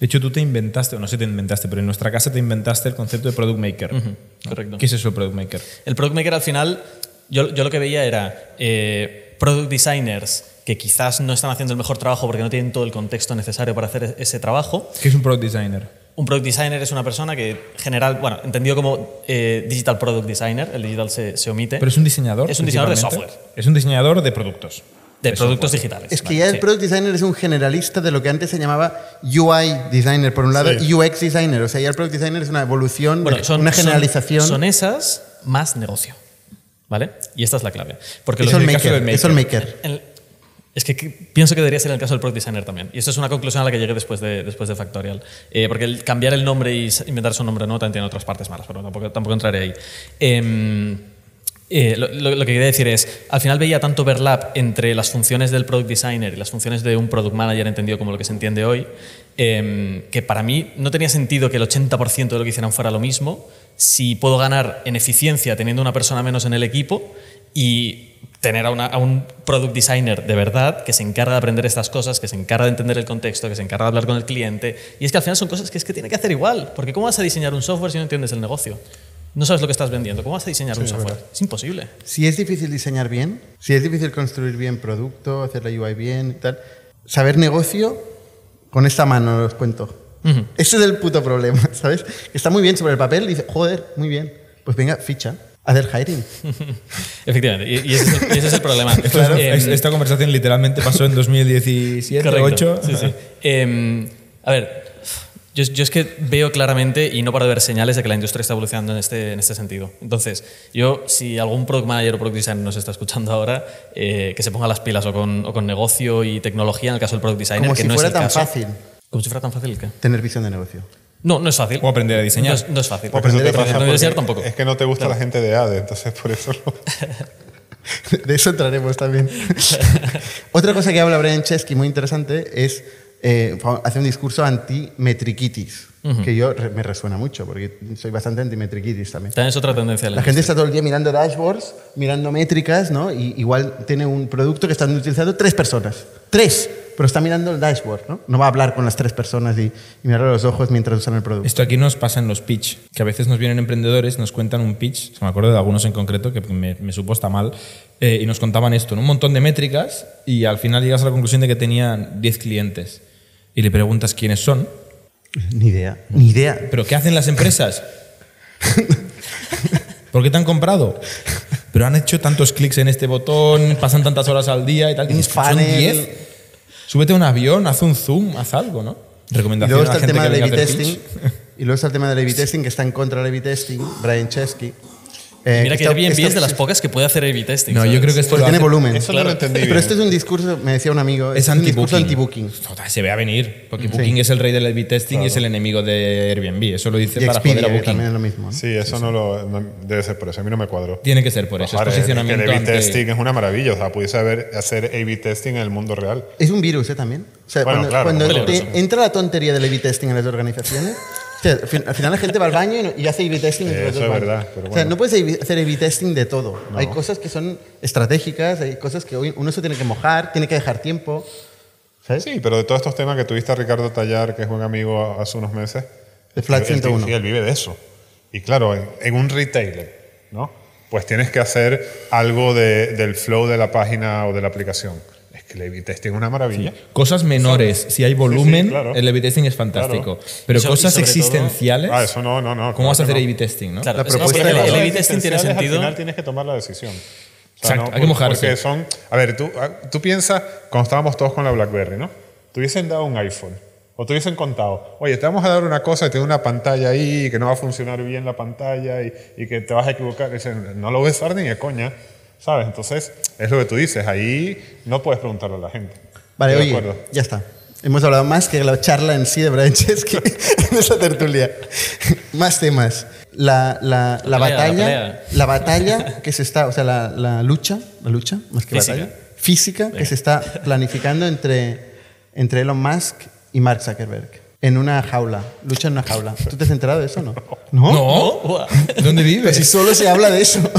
A: De hecho, tú te inventaste, o no sé si te inventaste, pero en nuestra casa te inventaste el concepto de Product Maker. ¿no?
E: correcto.
A: ¿Qué es eso, Product Maker?
E: El product maker al final, yo, yo lo que veía era eh, product designers que quizás no están haciendo el mejor trabajo porque no tienen todo el contexto necesario para hacer ese trabajo.
A: ¿Qué es un Product Designer?
E: Un product designer es una persona que general, bueno, entendido como eh, digital product designer, el digital se, se omite,
A: Pero es un diseñador.
E: Es un diseñador de software.
A: Es un diseñador de productos.
E: de
A: de
E: productos
A: software.
E: digitales.
C: Es que
E: Vale,
C: ya el product designer es un generalista de lo que antes se llamaba UI designer, por un lado,
B: Sí.
C: y UX designer. O sea, ya el product designer es una evolución,
E: Bueno,
C: de-
E: son,
C: una generalización.
E: Son, esas más negocio. ¿Vale? Y esta es la clave. Porque
C: es
E: los-
C: el maker.
A: del
C: Es el maker.
E: El- es que, pienso que debería ser el caso del product designer también. Y esto es una conclusión a la que llegué después de, Factorial. Eh, porque cambiar el nombre y s- inventarse un nombre nuevo también tiene otras partes malas, pero tampoco, tampoco entraré ahí. Em, eh, lo, lo- lo que quería decir es, al final veía tanto overlap entre las funciones del product designer y las funciones de un product manager entendido como lo que se entiende hoy, em, que para mí no tenía sentido que el 80% de lo que hicieran fuera lo mismo, si puedo ganar en eficiencia teniendo una persona menos en el equipo y tener a, una- a un product designer de verdad que se encarga de aprender estas cosas, que se encarga de entender el contexto, que se encarga de hablar con el cliente. Y es que al final son cosas que es que tiene que hacer igual, porque ¿cómo vas a diseñar un software si no entiendes el negocio? No sabes lo que estás vendiendo. ¿Cómo vas a diseñar un software? Es imposible.
C: Si es difícil diseñar bien, si es difícil construir bien producto, hacer la UI bien y tal, saber negocio, con esta mano os cuento. Ese es el puto problema, ¿sabes? Está muy bien sobre el papel, dice, joder, muy bien. Pues venga, ficha, hacer hiring.
E: Efectivamente. Y, y ese, es el, y ese es el problema.
A: Claro,
E: Em,
A: es- esta conversación literalmente pasó en 2017,
E: Correcto.
A: 8.
E: Sí, sí. Em, a ver, yo, yo es que veo claramente y no paro de ver señales de que la industria está evolucionando en este, en este sentido. Entonces, yo, si algún product manager o product designer nos está escuchando ahora, eh, que se ponga las pilas o con, o con negocio y tecnología en el caso del product designer,
C: Como
E: que
C: si
E: no
C: fuera
E: es el
C: tan
E: caso.
C: fácil
E: Como si fuera tan fácil que.
C: tener visión de negocio.
E: No, no es fácil.
A: O aprender a diseñar.
E: No es, no es fácil.
B: Te
C: Aprender
E: la
B: porque
E: universidad tampoco.
B: Es que no te gusta la gente de ADE, entonces por eso lo-
C: De eso entraremos también. Otra cosa que habla Brian Chesky muy interesante es eh, hace un discurso anti-metriquitis, que yo me resuena mucho, porque soy bastante anti-metriquitis también.
E: También es otra tendencia. de
C: La gente está todo el día mirando dashboards, mirando métricas, ¿no? Y igual tiene un producto que están utilizando tres personas. Tres, pero está mirando el dashboard, ¿no? No va a hablar con las tres personas y, y mirarle a los ojos mientras usan el producto.
A: Esto aquí nos pasa en los pitch, que a veces nos vienen emprendedores, nos cuentan un pitch, me acuerdo de algunos en concreto que me, me supo hasta mal, eh, y nos contaban esto, ¿no? un montón de métricas, y al final llegas a la conclusión de que tenían 10 clientes. Y le preguntas quiénes son,
C: Ni idea, ni idea.
A: ¿pero qué hacen las empresas? ¿Por qué te han comprado? Pero han hecho tantos clics en este botón, pasan tantas horas al día y tal.
C: Un
A: dices, "Son
C: funnel".
A: 10. Súbete a un avión, haz un zoom, haz algo, ¿no?
C: Y
A: Recomendación
C: luego
A: a
C: está
A: la
C: el tema
A: que
C: del A-B testing. Y luego está el tema del A-B testing, que está en contra del A-B testing, Brian Chesky. Eh,
E: Mira que
C: esto-
E: Airbnb
C: esto-
E: es de las pocas que puede hacer A-B testing.
A: No, yo
E: ¿sabes?
A: creo que esto lo
C: tiene
A: hace-
C: volumen.
B: Eso no lo entendí
C: Pero
B: bien.
C: este es un discurso, me decía un amigo,
A: Es
C: este un discurso
A: anti-booking.
C: anti-booking.
A: Se ve a venir, porque Booking es el rey del A-B testing y es el enemigo de Airbnb. Eso lo dice
C: Y
A: para joder a
C: Expedia, que también es
A: Booking.
C: lo mismo. ¿no?
B: Sí, eso no lo no- debe ser por eso. A mí no me cuadró.
A: Tiene que ser por eso. Es
B: Joder,
A: posicionamiento
B: el A-B
A: ante-
B: testing es una maravilla. O sea, pudiese haber, hacer A-B testing en el mundo real.
C: Es un virus, ¿eh? También. O sea,
B: Bueno,
C: cuando,
B: claro,
C: cuando te entra la tontería del A-B testing en las organizaciones, o sea, al fin- al final la gente va al baño y, hace A-B testing. los
B: Eso es
C: baños.
B: verdad, pero
C: O sea,
B: bueno.
C: no puedes hacer A-B testing de todo. Hay cosas que son estratégicas, hay cosas que uno se tiene que mojar, tiene que dejar tiempo. ¿Sabes?
B: Sí, pero de todos estos temas que tuviste a Ricardo Tallar, que es un amigo hace unos meses.
C: De Flat
B: él- él-
C: 101.
B: sí, él vive de eso. Y claro, en, en un retailer, ¿no? Pues tienes que hacer algo de- del flow de la página o de la aplicación. El A-B testing es una maravilla.
A: Cosas menores, si hay volumen,
B: claro.
A: el A-B testing es fantástico. Pero
E: Y so- y
A: cosas
E: sobre todo-
A: existenciales,
B: Ah, eso no, no, no.
A: ¿cómo
B: claro
A: vas a hacer
B: no.
A: A-B testing? ¿no?
E: Claro,
C: La
E: es que
C: propuesta
E: el,
C: de
E: el testing tiene
B: Existenciales,
E: sentido.
B: Al final tienes que tomar la decisión. O
A: Exacto, hay que mojarse.
B: Porque son. A ver, tú, ah, tú piensas cuando estábamos todos con la Blackberry, ¿no? Te hubiesen dado un iPhone. O te hubiesen contado, oye, te vamos a dar una cosa que tiene una pantalla ahí, que no va a funcionar bien la pantalla y, y que te vas a equivocar. Dicen, no lo voy a usar ni de coña, ¿sabes? Entonces, es lo que tú dices, ahí no puedes preguntarle a la gente.
C: Vale, oye,
B: acuerdo.
C: ya está. Hemos hablado más que la charla en sí de Brian Chesky en esa tertulia. más temas. La, la, la
E: La pelea, la
C: batalla, la, batalla que se está, o sea, la, la lucha, la lucha, más que
E: Física.
C: batalla, física que se está planificando entre, entre Elon Musk y Mark Zuckerberg. En una jaula, lucha en una jaula. ¿Tú te has enterado de eso o no? ¿No?
A: No. ¿dónde vives?
C: Si solo se habla de eso.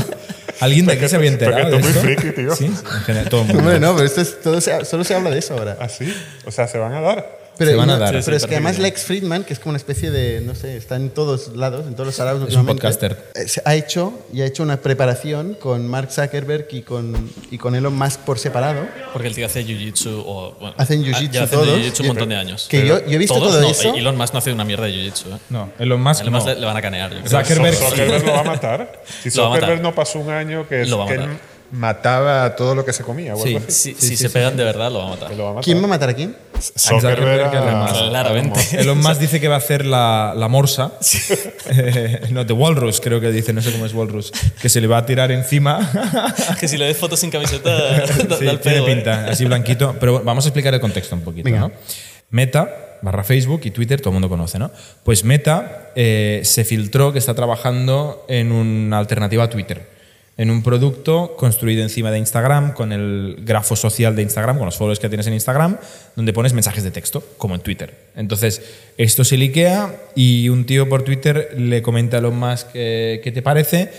A: ¿Alguien de aquí se había
B: porque
A: enterado
B: tú
A: de
B: muy friki, tío.
A: Sí, en general, todo el mundo.
C: Hombre, no, pero esto es, todo se- solo se habla de eso ahora.
B: Así, o sea, se van a dar.
C: Pero,
A: Se van a dar.
C: pero
A: Sí,
C: es que además. Lex Friedman, que es como una especie de, no sé, está en todos lados, en todos los salados
A: Es un
C: últimamente,
A: podcaster.
C: eh, ha hecho y ha hecho una preparación con Mark Zuckerberg y con, y con Elon Musk por separado.
E: Porque el tío hace jiu-jitsu o. Bueno,
C: Hacen jiu-jitsu
E: ya hacen
C: todos.
E: jiu-jitsu un montón de años.
C: Que yo, yo he visto
E: ¿Todos?
C: todo
E: no,
C: eso.
E: Elon Musk no hace una mierda de jiu-jitsu. ¿eh?
A: No, Elon Musk
E: Elon Musk
A: no.
E: le, le van a canear.
A: Zuckerberg-
B: Zuckerberg lo va a matar. Si Zuckerberg no pasó un año que,
E: Lo va a matar.
B: Mataba a todo lo que se comía.
A: Sí.
E: Si, se pegan de verdad, lo va a matar.
B: Que lo va a matar.
C: ¿Quién va a matar a quién?
B: Zuckerberg.
E: Claramente.
A: Elon Musk dice que va a hacer la, la morsa. Eh, no, de Walrus, creo que dice, no sé cómo es Walrus. Que se le va a tirar encima.
E: que si le des fotos sin camiseta, da,
A: Sí,
E: da el
A: tiene.
E: ¿eh?
A: pinta, así blanquito. Pero bueno, vamos a explicar el contexto un poquito.
C: Venga.
A: ¿no? Meta, barra Facebook y Twitter, todo el mundo conoce, ¿no? Pues Meta eh, se filtró que está trabajando en una alternativa a Twitter. En un producto construido encima de Instagram, con el grafo social de Instagram, con los followers que tienes en Instagram, donde pones mensajes de texto, como en Twitter. Entonces, esto se liquea y un tío por Twitter le comenta a Elon Musk eh, qué te parece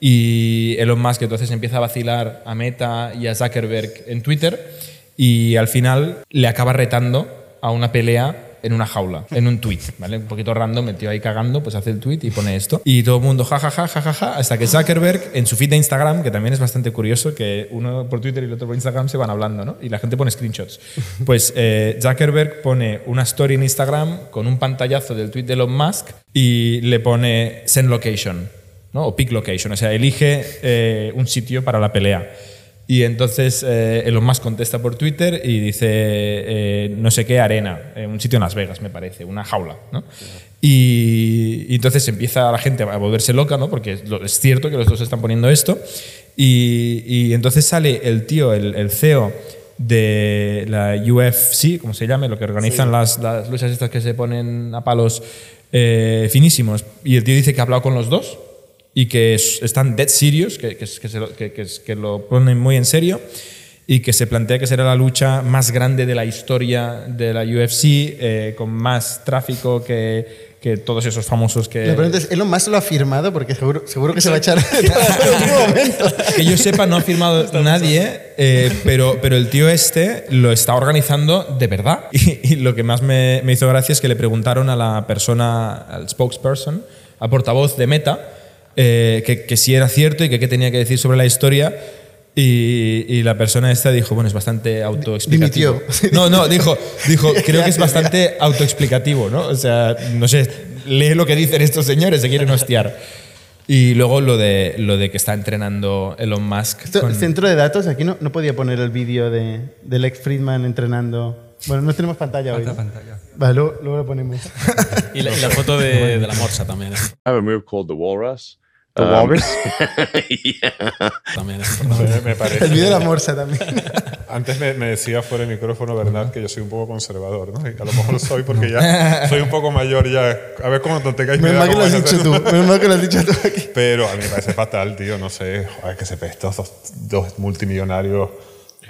A: y Elon Musk entonces empieza a vacilar a Meta y a Zuckerberg en Twitter y al final le acaba retando a una pelea en una jaula, en un tweet, ¿vale? Un poquito random, el tío ahí cagando, pues hace el tweet y pone esto. Y todo el mundo jajaja, jajaja, hasta que Zuckerberg en su feed de Instagram, que también es bastante curioso, que uno por Twitter y el otro por Instagram se van hablando, ¿no? Y la gente pone screenshots. Pues eh, Zuckerberg pone una story en Instagram con un pantallazo del tweet de Elon Musk y le pone send location, ¿no? O pick location, o sea, elige eh, un sitio para la pelea. Y entonces eh, Elon Musk contesta por Twitter y dice eh, no sé qué arena, eh, un sitio en Las Vegas me parece, una jaula. ¿no? Y, y entonces empieza la gente a volverse loca, ¿no? porque es, cierto que los dos están poniendo esto. Y, y entonces sale el tío, el, el CEO de la UFC, como se llame, lo que organizan las, las luchas estas que se ponen a palos eh, finísimos. Y el tío dice que ha hablado con los dos y que es- están dead serious, que, que, que, se lo, que, que es- que lo ponen muy en serio y que se plantea que será la lucha más grande de la historia de la UFC, eh, con más tráfico que, que todos esos famosos que...
C: La pregunta es, Elon Musk lo ha firmado porque seguro, seguro que se va a echar en algún momento.
A: Que yo sepa, no ha firmado nadie, eh, pero, pero el tío este lo está organizando de verdad. Y, y lo que más me, me hizo gracia es que le preguntaron a la persona, al spokesperson, al portavoz de Meta, eh, que, que si era cierto y que qué tenía que decir sobre la historia. Y, y la persona esta dijo, bueno, es bastante autoexplicativo.
C: Dimitió.
A: No, no, dijo, dijo creo que es bastante autoexplicativo, ¿no? O sea, no sé, lee lo que dicen estos señores, se quieren hostiar. Y luego lo de, lo de que está entrenando Elon Musk.
C: Esto,
A: con-
C: Centro de datos, aquí no, no podía poner el vídeo de, del ex Friedman entrenando. Bueno, no tenemos pantalla hoy. ¿no? Vale, luego, luego lo ponemos.
E: Y la, y la foto de, de la morsa también. ¿eh?
F: I have a move called the Walrus,
B: The Walrus.
E: También es importante.
B: me, me parece.
C: El vídeo de la morsa también.
B: Antes me, me decía fuera del micrófono, Bernard, que yo soy un poco conservador, ¿no? Y a lo mejor lo soy porque ya soy un poco mayor ya. A ver cómo no tengáis
C: Menos mal que lo has dicho tú. Menos mal que lo has dicho tú aquí.
B: Pero a mí me parece fatal, tío. No sé. Joder, que se ve estos dos, dos multimillonarios.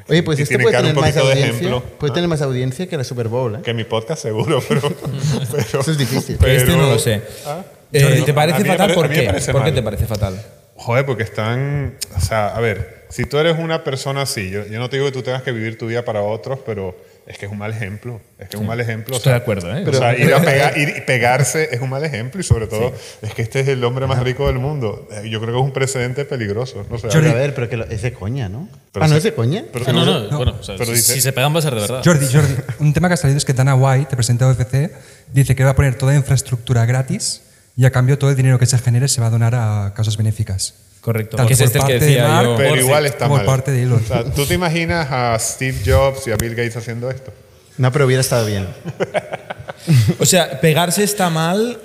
C: Oye, pues
B: tienen
C: puede tener
B: un
C: más
B: poquito de
C: audiencia.
B: ejemplo.
C: Puede tener más audiencia que la Super Bowl, ¿eh?
B: Que mi podcast seguro, pero. pero
C: Eso es difícil.
B: pero-
A: este no lo sé.
B: ¿Ah?
A: Eh,
B: Jordi,
A: ¿Te parece fatal?
B: pare-
A: ¿Por qué? ¿Por qué te parece fatal?
B: Joder, porque están. O sea, a ver, si tú eres una persona así, yo, yo no te digo que tú tengas que vivir tu vida para otros, pero es que es un mal ejemplo. Es que es un mal ejemplo. o
A: Estoy
B: sea,
A: de acuerdo, ¿eh?
B: o sea, ir a pegar- ir y pegarse es un mal ejemplo y sobre todo es que este es el hombre más rico del mundo. Eh, Yo creo que es un precedente peligroso. No sé,
C: Pero
B: a ver,
C: pero que lo- es de coña, ¿no?
B: Pero
C: ah, ¿no
B: sí.
C: es de coña?
B: pero
E: Ah, no,
B: si
E: no, bueno, o sea,
B: pero
E: si,
B: dice-
E: si se pegan va a ser de verdad.
F: Jordi, Jordi, un tema que ha salido es que Dana White, el presidente de OFC, dice que va a poner toda infraestructura gratis y a cambio todo el dinero que se genere se va a donar a causas benéficas.
A: Correcto.
F: Tanto
A: Que es
F: por
A: este el que
F: parte de
A: decía
F: Mark,
A: yo.
B: pero
F: por-
B: igual está mal.
F: parte de Elon.
B: O sea, ¿tú te imaginas a Steve Jobs y a Bill Gates haciendo esto?
C: No, pero hubiera estado bien.
A: O sea, pegarse está mal,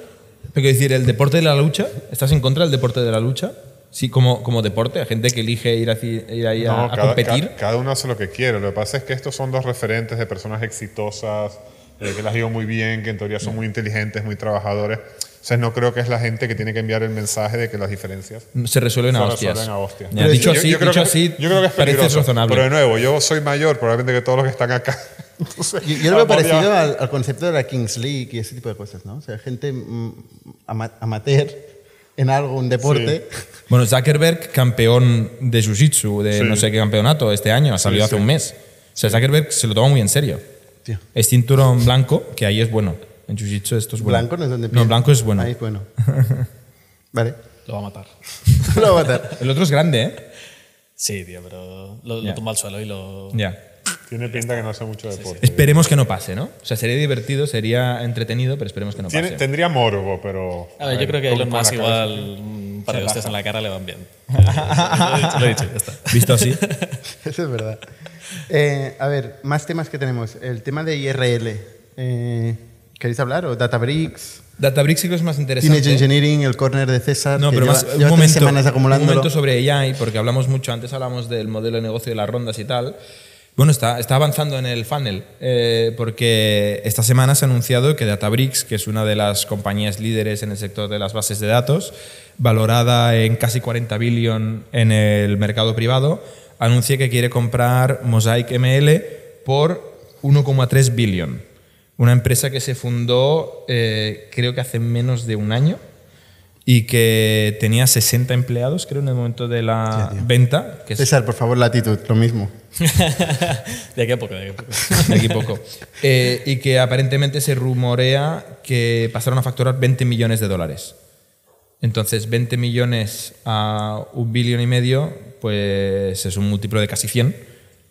A: pero decir, el deporte de la lucha, ¿estás en contra del deporte de la lucha? Sí, como, como deporte, hay gente que elige ir, así- ir ahí a,
B: cada,
A: competir.
B: ca- cada uno hace lo que quiere. Lo que pasa es que estos son dos referentes de personas exitosas, eh, que las digo muy bien, que en teoría son muy inteligentes, muy trabajadores. O sea, no creo que es la gente que tiene que enviar el mensaje de que las diferencias
A: se resuelven a
B: se
A: hostias.
B: resuelven a hostias.
A: Ya, dicho
B: Yo-
A: así,
B: yo creo
A: dicho
B: que-
A: así,
B: yo creo que es
A: parece
B: peligroso.
A: razonable.
B: Pero de nuevo, yo soy mayor probablemente que todos los que están acá. Entonces,
C: Yo, yo lo veo
B: ya-
C: parecido al, al concepto de la Kings League y ese tipo de cosas, ¿no? O sea, gente mm, ama- amateur en algo, un deporte.
A: Bueno, Zuckerberg, campeón de Jiu-Jitsu, de
B: Sí.
A: no sé qué campeonato este año, ha salido
B: Sí,
A: hace
B: sí.
A: un mes. O sea, Zuckerberg se lo toma muy en serio.
C: Tío.
A: Es cinturón blanco, que ahí es bueno. En Jiu-Jitsu esto es bueno.
C: Blanco no es donde
A: No, blanco es bueno.
C: Ahí es bueno. vale.
E: Lo va a matar.
C: lo voy a matar.
A: El otro es grande, ¿eh?
E: Sí, tío, pero lo, lo
A: Ya.
E: tumba al suelo y lo.
A: Ya.
B: Tiene pinta que no hace mucho deporte.
A: Esperemos que no pase, ¿no? O sea, sería divertido, sería entretenido, pero esperemos que no
B: Tiene-
A: pase.
B: tendría morbo, pero.
E: A ver, yo creo que Elon Musk igual un par de hostias en la cara le van bien. lo he dicho, lo he dicho, ya está.
A: Visto así.
C: Eso es verdad. Eh, a ver, más temas que tenemos. El tema de IRL. Eh, ¿Queréis hablar? ¿O Databricks?
A: Databricks sí que es más interesante.
C: Teenage Engineering, el corner de César.
A: No, pero
C: lleva,
A: más
C: lleva
A: un momento,
C: semanas
A: un momento sobre AI, porque hablamos mucho, antes hablamos del modelo de negocio de las rondas y tal. Bueno, está, está avanzando en el funnel, eh, porque esta semana se ha anunciado que Databricks, que es una de las compañías líderes en el sector de las bases de datos, valorada en casi 40 billion en el mercado privado, anuncia que quiere comprar Mosaic ML por 1,3 billion. Una empresa que se fundó eh, creo que hace menos de un año y que tenía 60 empleados, creo, en el momento de la venta, que es
C: César, por favor, latitud, lo mismo.
E: De aquí a poco, de aquí a poco.
A: de aquí poco. Eh, y que aparentemente se rumorea que pasaron a facturar 20 millones de dólares. Entonces, 20 millones a un billón y medio, pues es un múltiplo de casi 100,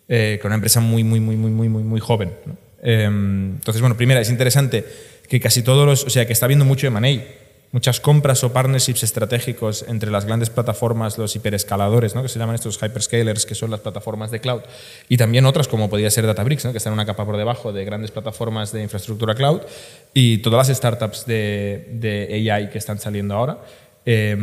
A: eh, con una empresa muy, muy, muy, muy, muy, muy, muy joven. ¿no? Eh, entonces, bueno, primera, es interesante que casi todos los, o sea, que está habiendo mucho M&A, muchas compras o partnerships estratégicos entre las grandes plataformas, los hiperescaladores, ¿no? que se llaman estos hyperscalers, que son las plataformas de cloud, y también otras como podría ser Databricks, ¿no? que están una capa por debajo de grandes plataformas de infraestructura cloud, y todas las startups de, de AI que están saliendo ahora. Eh,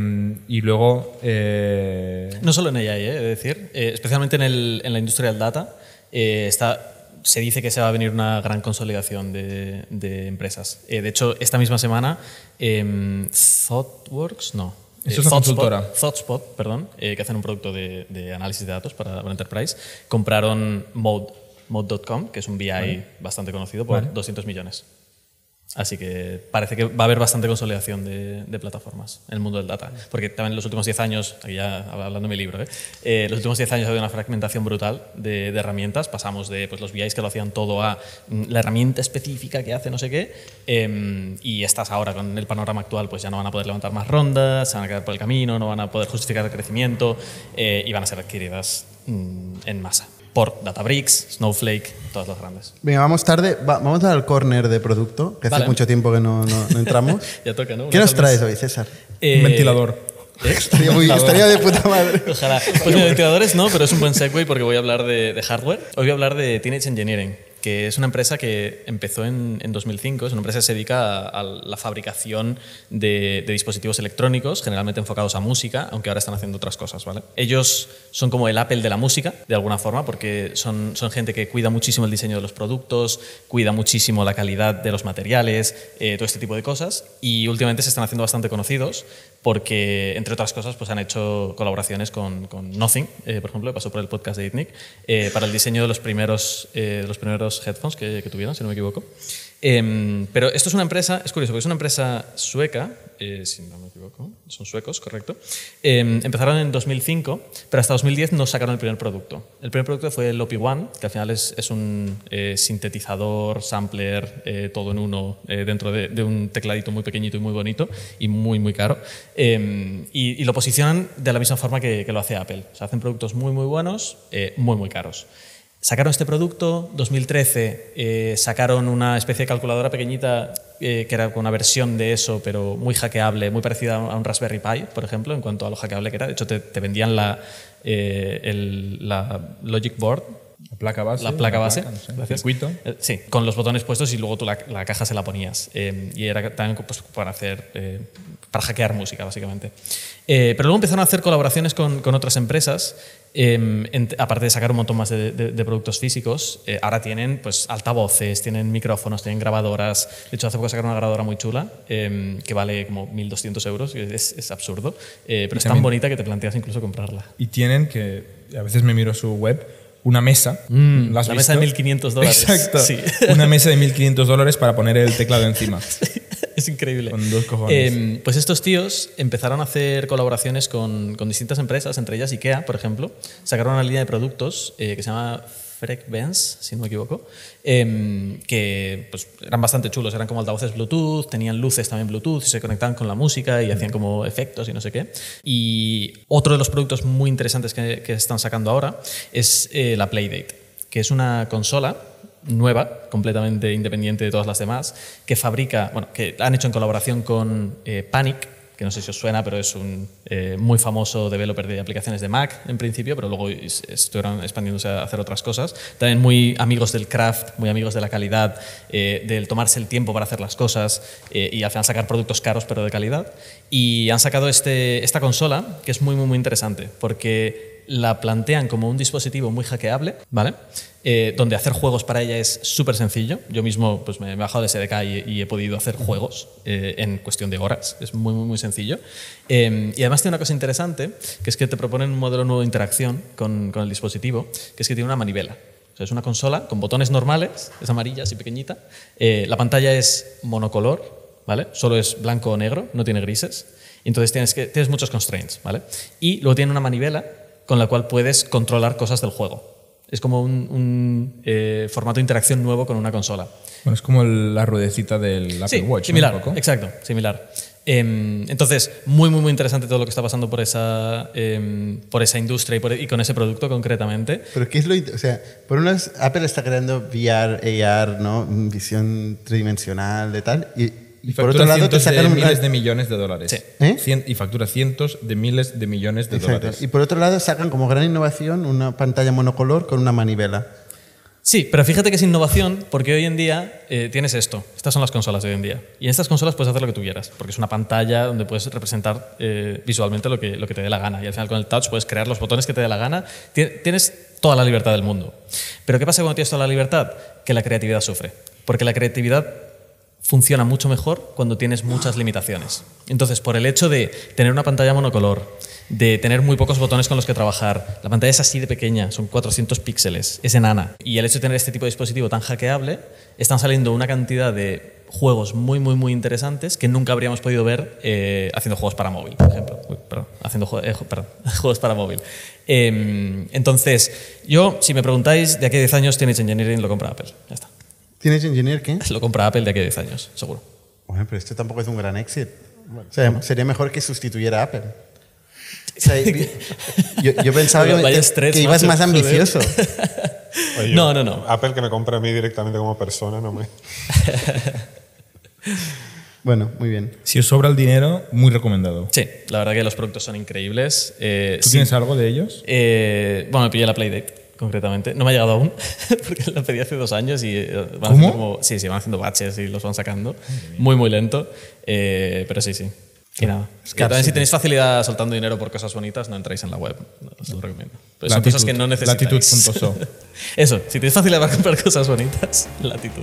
A: y luego... eh,
E: No solo en AI, ¿eh? he de decir, eh, especialmente en, el, en la industria del data, eh, está, se dice que se va a venir una gran consolidación de, de empresas. Eh, de hecho, esta misma semana, em, ThoughtWorks, no.
A: Eso es una consultora.
E: ThoughtSpot, perdón, eh, que hacen un producto de, de análisis de datos para, para Enterprise, compraron Mode, Mode.com, que es un BI bastante conocido, por 200 millones. Así que parece que va a haber bastante consolidación de, de plataformas en el mundo del data. Porque también en los últimos 10 años, aquí ya hablando de mi libro, ¿eh? Eh, los últimos 10 años ha habido una fragmentación brutal de, de herramientas. Pasamos de pues, los BIs que lo hacían todo a mm, la herramienta específica que hace no sé qué. em, y estas ahora, con el panorama actual, pues ya no van a poder levantar más rondas, se van a quedar por el camino, no van a poder justificar el crecimiento eh, y van a ser adquiridas mm, en masa por Databricks, Snowflake, todas las grandes.
C: Venga, vamos tarde. Va- vamos al corner de producto, que hace mucho tiempo que no, no- no entramos.
E: Ya toca, ¿no?
C: ¿Qué nos traes hoy, César?
E: Eh,
A: un ventilador.
E: ¿eh?
C: Estaría, muy- estaría de puta madre.
E: Ojalá. Pues de ventiladores no, pero es un buen segue porque voy a hablar de, de hardware. Hoy voy a hablar de Teenage Engineering. Que es una empresa que empezó en, en 2005, es una empresa que se dedica a, la fabricación de, dispositivos electrónicos, generalmente enfocados a música, aunque ahora están haciendo otras cosas. ¿vale? Ellos son como el Apple de la música, de alguna forma, porque son, son gente que cuida muchísimo el diseño de los productos, cuida muchísimo la calidad de los materiales, eh, todo este tipo de cosas, y últimamente se están haciendo bastante conocidos porque, entre otras cosas, pues han hecho colaboraciones con, Nothing, eh, por ejemplo, que pasó por el podcast de Itnic, eh, para el diseño de los primeros, eh, los primeros headphones que, que tuvieron, si no me equivoco. Em, pero esto es una empresa, es curioso, porque es una empresa sueca, eh, si no me equivoco, son suecos, correcto. Em, empezaron en 2005, pero hasta 2010 no sacaron el primer producto. El primer producto fue el OP One, que al final es, es un eh, sintetizador, sampler, eh, todo en uno, eh, dentro de, un tecladito muy pequeñito y muy bonito y muy, muy caro. Em, y, y lo posicionan de la misma forma que, que lo hace Apple. O sea, hacen productos muy, muy buenos, eh, muy, muy caros. Sacaron este producto, 2013 eh, sacaron una especie de calculadora pequeñita eh, que era una versión de eso, pero muy hackeable, muy parecida a un Raspberry Pi, por ejemplo, en cuanto a lo hackeable que era. De hecho, te, te vendían la, eh, el- la Logic Board,
A: La placa base.
E: la placa base,
A: no sé, el
E: gracias.
A: circuito.
E: Sí, con los botones puestos y luego tú la, la caja se la ponías. Eh, y era también pues, para hacer, eh, para hackear música, básicamente. Eh, pero luego empezaron a hacer colaboraciones con, con otras empresas, eh, en- aparte de sacar un montón más de, de- de productos físicos. eh, ahora tienen pues, altavoces, tienen micrófonos, tienen grabadoras. De hecho, hace poco sacaron una grabadora muy chula eh, que vale como 1.200 euros, que es, es absurdo, eh, pero es tan bonita que te planteas incluso comprarla.
A: Y tienen que, a veces me miro su web, una mesa. ¿La, has
E: Mm, la mesa de
A: visto?
E: 1.500 dólares.
A: Exacto.
E: Sí.
A: Una mesa de 1.500 dólares para poner el teclado encima.
E: es increíble.
A: Con dos cojones.
E: Eh, pues estos tíos empezaron a hacer colaboraciones con, con distintas empresas, entre ellas IKEA, por ejemplo. Sacaron una línea de productos eh, que se llama Frequenz, si no me equivoco, em, que pues, eran bastante chulos. Eran como altavoces Bluetooth, tenían luces también Bluetooth, y se conectaban con la música y hacían como efectos y no sé qué. Y otro de los productos muy interesantes que, que están sacando ahora es eh, la Playdate, que es una consola nueva, completamente independiente de todas las demás, que fabrica, bueno, que han hecho en colaboración con eh, Panic, que no sé si os suena, pero es un eh, muy famoso developer de aplicaciones de Mac en principio, pero luego es- estuvieron expandiéndose a hacer otras cosas. También muy amigos del craft, muy amigos de la calidad, eh, del tomarse el tiempo para hacer las cosas y al final sacar productos caros pero de calidad. Y han sacado este, esta consola que es muy, muy, muy interesante porque la plantean como un dispositivo muy hackeable, ¿vale? Eh, donde hacer juegos para ella es súper sencillo. Yo mismo pues, me he bajado de SDK y, y he podido hacer juegos eh, en cuestión de horas. Es muy, muy, muy sencillo. Eh, y además tiene una cosa interesante, que es que te proponen un modelo nuevo de interacción con, con el dispositivo, que es que tiene una manivela. O sea, es una consola con botones normales, es amarilla, así pequeñita. Eh, la pantalla es monocolor, ¿vale? Solo es blanco o negro, no tiene grises. Y Entonces tienes, que, tienes muchos constraints, ¿vale? Y luego tiene una manivela con la cual puedes controlar cosas del juego. Es como un, un, eh, formato de interacción nuevo con una consola.
A: Bueno, es como el- la ruedecita del Apple
E: Sí,
A: Watch. ¿no?
E: similar,
A: Un poco.
E: exacto, similar. Em, entonces, muy, muy, muy interesante todo lo que está pasando por esa, em, por esa industria y, por- y con ese producto concretamente.
C: Pero ¿qué es lo... O sea, por un lado, Apple está creando VR, AR, ¿no? Visión tridimensional de tal. Y,
A: Y
C: por
A: factura
C: otro lado te
A: cientos de
C: sacan una-
A: miles de millones de dólares.
E: Sí.
C: ¿Eh?
A: Cien- y factura cientos de miles de millones de
C: Exacto.
A: dólares.
C: Y por otro lado sacan como gran innovación una pantalla monocolor con una manivela.
E: Sí, pero fíjate que es innovación porque hoy en día eh, tienes esto. Estas son las consolas de hoy en día. Y en estas consolas puedes hacer lo que tú quieras, porque es una pantalla donde puedes representar eh, visualmente lo que, lo que te dé la gana. Y al final con el touch puedes crear los botones que te dé la gana. Tien- Tienes toda la libertad del mundo. Pero ¿qué pasa cuando tienes toda la libertad? Que la creatividad sufre. Porque la creatividad funciona mucho mejor cuando tienes muchas limitaciones. Entonces, por el hecho de tener una pantalla monocolor, de tener muy pocos botones con los que trabajar, la pantalla es así de pequeña, son 400 píxeles, es enana, y el hecho de tener este tipo de dispositivo tan hackeable, están saliendo una cantidad de juegos muy, muy, muy interesantes que nunca habríamos podido ver eh, haciendo juegos para móvil, por ejemplo. Uy, perdón, haciendo eh, juegos para móvil. Em, entonces, yo, si me preguntáis, de aquí a 10 años Teenage Engineering lo compra Apple. Ya está.
C: ¿Tienes Engineer qué?
E: Lo compra Apple de aquí a 10 años, seguro.
C: Bueno, pero esto tampoco es un gran éxito. O sea, sería mejor que sustituyera a Apple. O sea, yo, yo pensaba que, que- ibas
E: macho,
C: más ambicioso.
B: Oye,
E: No, no, no.
B: Apple que me compre a mí directamente como persona, no me...
C: Bueno, muy bien.
A: Si os sobra el dinero, muy recomendado.
E: Sí, la verdad que los productos son increíbles. Eh,
A: ¿Tú
E: sí.
A: tienes algo de ellos?
E: Eh, bueno, me pillé la Playdate, concretamente. No me ha llegado aún, porque la pedí hace dos años y eh, van
A: ¿Cómo?
E: haciendo como- sí, sí, van haciendo baches y los van sacando. Muy, muy lento. Eh, pero sí, sí. Y nada. Y también si tenéis facilidad soltando dinero por cosas bonitas, no entráis en la web. Os lo recomiendo. Pero son
A: Latitud.
E: cosas que no necesitáis.
A: Latitud.so.
E: Eso, si tenéis facilidad para comprar cosas bonitas, latitud.